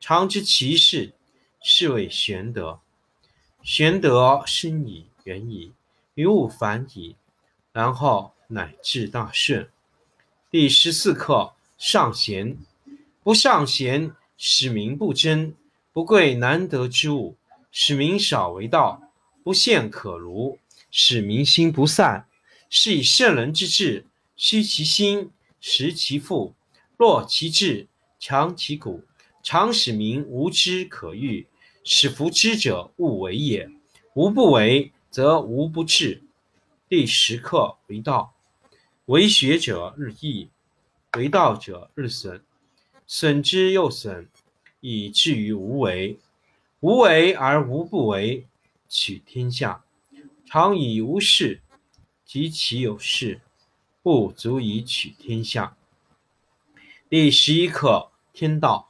常知其事，是谓玄德。玄德深矣，远矣，于物反矣，然后乃至大顺。第十四课上贤。不尚贤，使民不争；不贵难得之物，使民少为道；不陷可儒，使民心不散。是以圣人之治，虚其心，实其腹，弱其志，强其骨。常使民无知可欲，使夫知者勿为也。无不为，则无不治。第十课为道，为学者日益，为道者日损，损之又损，以至于无为。无为而无不为，取天下常以无事，及其有事，不足以取天下。第十一课天道。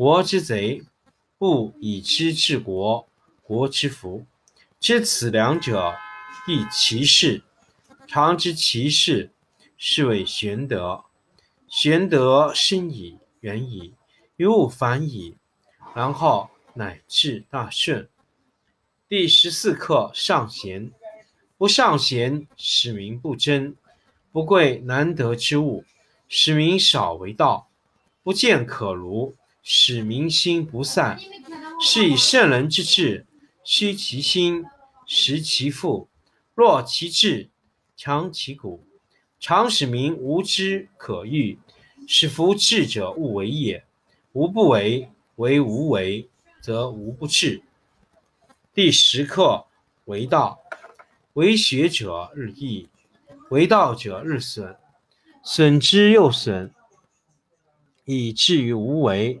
国之贼，不以知治国，国之福。知此两者，亦其事。常知其事，是谓玄德。玄德深矣，远矣，于物反矣，然后乃至大顺。第十四课上贤。不尚贤，使民不争；不贵难得之物，使民少为道；不见可儒。使民心不散，是以圣人之治，虚其心，实其腹，弱其志，强其骨。常使民无知可欲，使夫智者勿为也。无不为，为无为，则无不治。第十课为道，为学者日益，为道者日损，损之又损，以至于无为。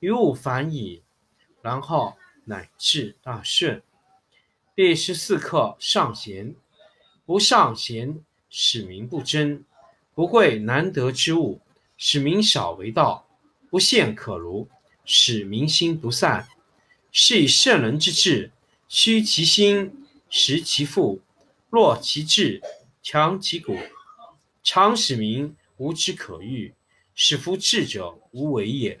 于物反矣，然后乃至大顺。第十四课上贤。不尚贤，使民不争；不贵难得之物，使民少为道；不陷可儒，使民心不散。是以圣人之治，虚其心，实其腹，弱其志，强其骨。常使民无知可欲，使夫智者无为也。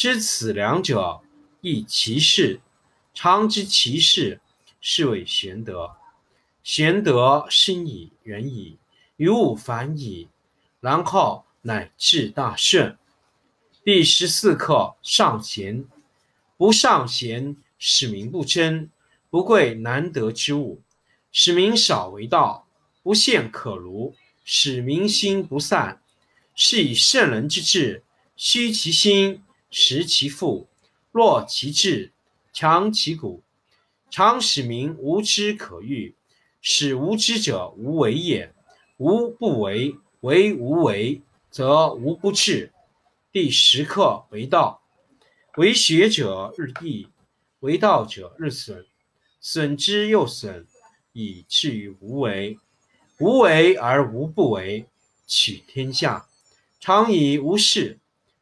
知此两者，亦其事。常知其事，是谓玄德。玄德深矣，远矣，于物反矣，然后乃至大顺。第十四课上贤，不尚贤，使民不争，不贵难得之物，使民少为道；不陷可儒，使民心不散。是以圣人之治，虚其心，实其腹，弱其志，强其骨，常使民无知可欲。使无知者无为也。无不为，为无为，则无不治。第十课为道，为学者日益，为道者日损，损之又损，以至于无为。无为而无不为，取天下常以无事，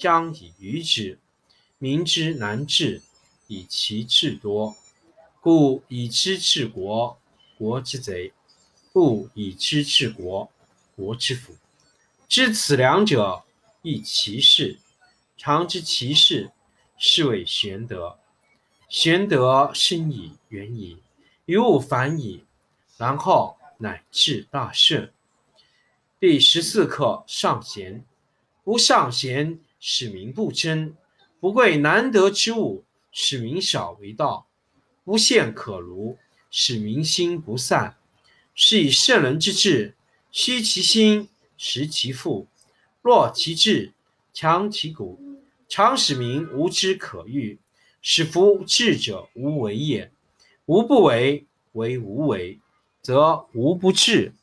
将以愚之。民之难治，以其智多。故以知治国，国之贼；不以知治国，国之福。知此两者，亦其事。常知其事，是谓玄德。玄德深矣，远矣，于物反矣，然后乃至大顺。第十四课上贤，不尚贤，使民不争；不贵难得之物，使民少为道；不陷可如，使民心不散。是以圣人之治，虚其心，实其腹，弱其志，强其骨。常使民无知可欲，使夫智者无为也。无不为，为无为，则无不治。